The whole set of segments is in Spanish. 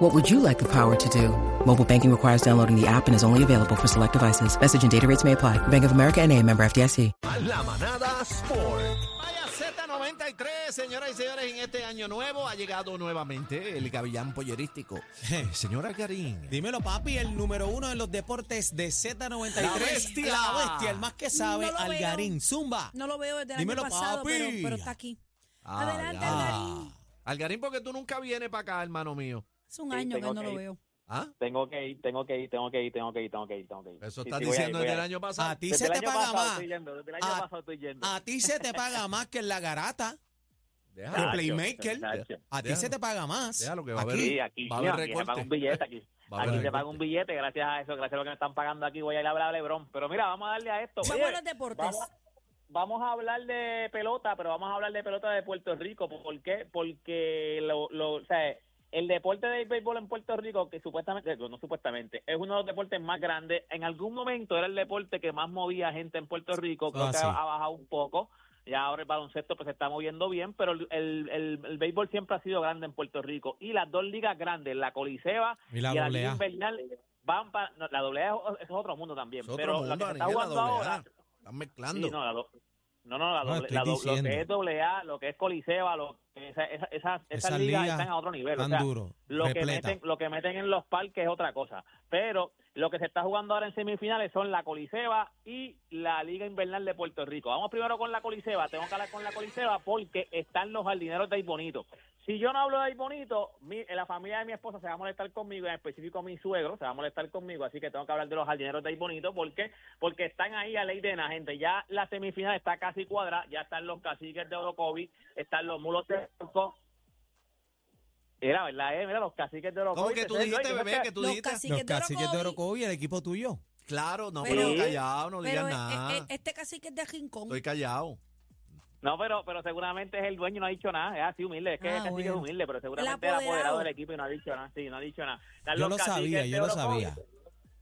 What would you like the power to do? Mobile banking requires downloading the app and is only available for select devices. Message and data rates may apply. Bank of America and a member FDIC. La manada Sport. Vaya Z93, señoras y señores, en este año nuevo ha llegado nuevamente el gavillán pollerístico. Eh, señora Karim. Dímelo, papi, el número uno en los deportes de Z93. La bestia. La bestia, el más que sabe, No. Algarín. Zumba. No lo veo desde el Dímelo, año pasado, papi. pero, pero está aquí. Ah, Adelante, ya. Algarín. Algarín, porque tú nunca vienes para acá, hermano mío. Hace un año que no que lo veo. ¿Ah? Tengo que ir, tengo que ir, tengo que ir, tengo que ir, tengo que ir, tengo que ir. Eso estás diciendo desde el año pasado. A ti se te paga más. A- ti se te paga más que en la garata de Playmaker. A ti se te paga más. Déjalo que va a haber- Aquí. Sí, aquí, Va a haber aquí se recorte. paga un billete aquí. Aquí se paga un billete gracias a eso, gracias a lo que me están pagando aquí. Voy a ir a hablar a Lebron. Pero mira, vamos a darle a esto. A los deportes. Vamos, vamos a hablar de pelota, pero vamos a hablar de pelota de Puerto Rico. ¿Por qué? Porque lo, lo, o sea, el deporte del béisbol en Puerto Rico, que supuestamente, no supuestamente, es uno de los deportes más grandes. En algún momento era el deporte que más movía gente en Puerto Rico. Creo Ah, que sí. ha, bajado un poco. Ya ahora el baloncesto pues se está moviendo bien, pero el, el, el, béisbol siempre ha sido grande en Puerto Rico. Y las dos ligas grandes, la Coliseba Y la y la Liga. Invernal, van para... no, la doble es, es otro mundo también. Es otro pero mundo, la que se está jugando ahora... Están mezclando. Sí, no, la no, no, la doble- la do- lo que es doble A, lo que es Coliseba, lo, esa, esa, esas, esas Esas ligas ligas están a otro nivel. o sea, duro. lo que meten lo que meten en los parques es otra cosa pero lo que se está jugando ahora en semifinales son la Coliseba y la Liga Invernal de Puerto Rico vamos primero con la Coliseba tengo que hablar con la Coliseba porque están los jardineros de Ahí Bonito si yo no hablo de Ahí Bonito mi- la familia de mi esposa se va a molestar conmigo en específico mi suegro se va a molestar conmigo así que tengo que hablar de los jardineros de Ahí Bonito porque porque están ahí a ley de la gente ya la semifinal está casi cuadrada ya están los caciques de Orocovi están los mulos de Blanco. Era verdad, eh, mira los caciques de Orocovi. ¿Cómo que tú dijiste, bebé? Que tú Los dijiste. caciques Los de caciques de Orocovi. El equipo tuyo. Claro, no, Pero- pero, callado, no digas nada. este cacique es de Rincón. Estoy callado. No, pero, pero seguramente es el dueño, no ha dicho nada. Es así humilde, es que Ah, bueno. es humilde, pero seguramente El era apoderado apoderado. del equipo y no ha dicho nada. Sí, no ha dicho nada. Están Yo lo sabía, yo lo sabía.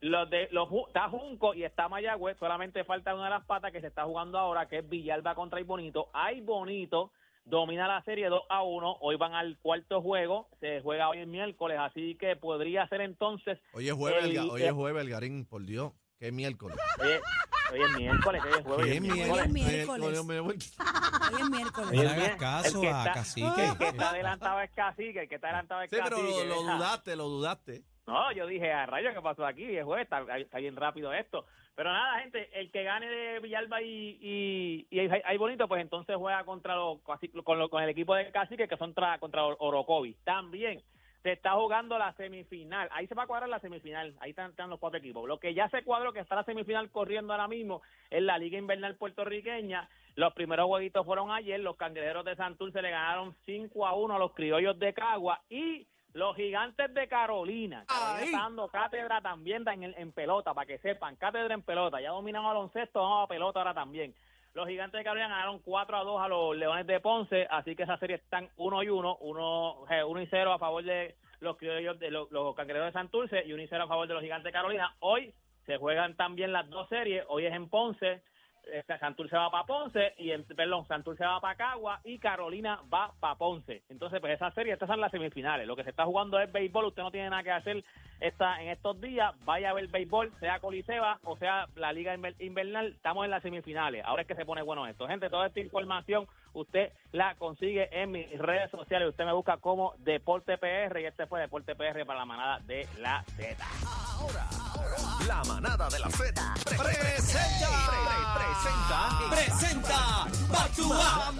Los de, los, está Junco y está Mayagüez, solamente falta una de las patas que se está jugando ahora, que es Villalba contra Ay Bonito. Ay Bonito domina la serie 2 a 1, hoy van al cuarto juego, se juega hoy el miércoles, así que podría ser entonces Hoy es jueves, El- hoy es el- jueves, Algarín, por Dios. Qué miércoles. Oye, hoy es miércoles, hoy es jueves. hoy es miércoles. Hoy es miércoles. No le hagas caso el a está- Cacique. El que está adelantado es Cacique, el que está adelantado es Sí, pero Cacique. lo, dudaste, lo dudaste. No, yo dije, a rayo, ¿qué pasó aquí? Es jueves, está, está bien rápido esto. Pero nada, gente, el que gane de Villalba y, y, y hay, hay bonito, pues entonces juega contra los, con, lo- con el equipo de Cacique, que son tra- contra Or- Orocovi. También se está jugando la semifinal. Ahí se va a cuadrar la semifinal. Ahí están, están los cuatro equipos. Lo que ya se cuadró, que está la semifinal corriendo ahora mismo, es la Liga Invernal Puertorriqueña. Los primeros jueguitos fueron ayer. Los cangrejeros de Santurce le ganaron 5 a 1 a los criollos de Cagua. Y los gigantes de Carolina. Carolina está dando cátedra también en, el- en pelota, para que sepan. Cátedra en pelota. Ya dominan baloncesto, vamos a pelota ahora también. Los gigantes de Carolina ganaron 4 a 2 a los Leones de Ponce, así que esa serie están 1 y 1, 1, y 0 a favor de los criollos de los, los de Santurce y 1 y 0 a favor de los gigantes de Carolina. Hoy se juegan también las dos series, hoy es en Ponce, eh, Santurce va para Ponce y en, perdón, Santurce va para Cagua y Carolina va para Ponce. Entonces, pues esa serie, estas son las semifinales. Lo que se está jugando es béisbol, usted no tiene nada que hacer esta, en estos días, vaya a ver béisbol, sea Coliseba o sea la Liga Inver- Invernal, estamos en las semifinales. Ahora es que se pone bueno esto. Gente, toda esta información usted la consigue en mis redes sociales. Usted me busca como Deporte PR y este fue Deporte PR para la manada de la Z. La manada de la Z presenta. Pre- presenta. Presenta Back to Back,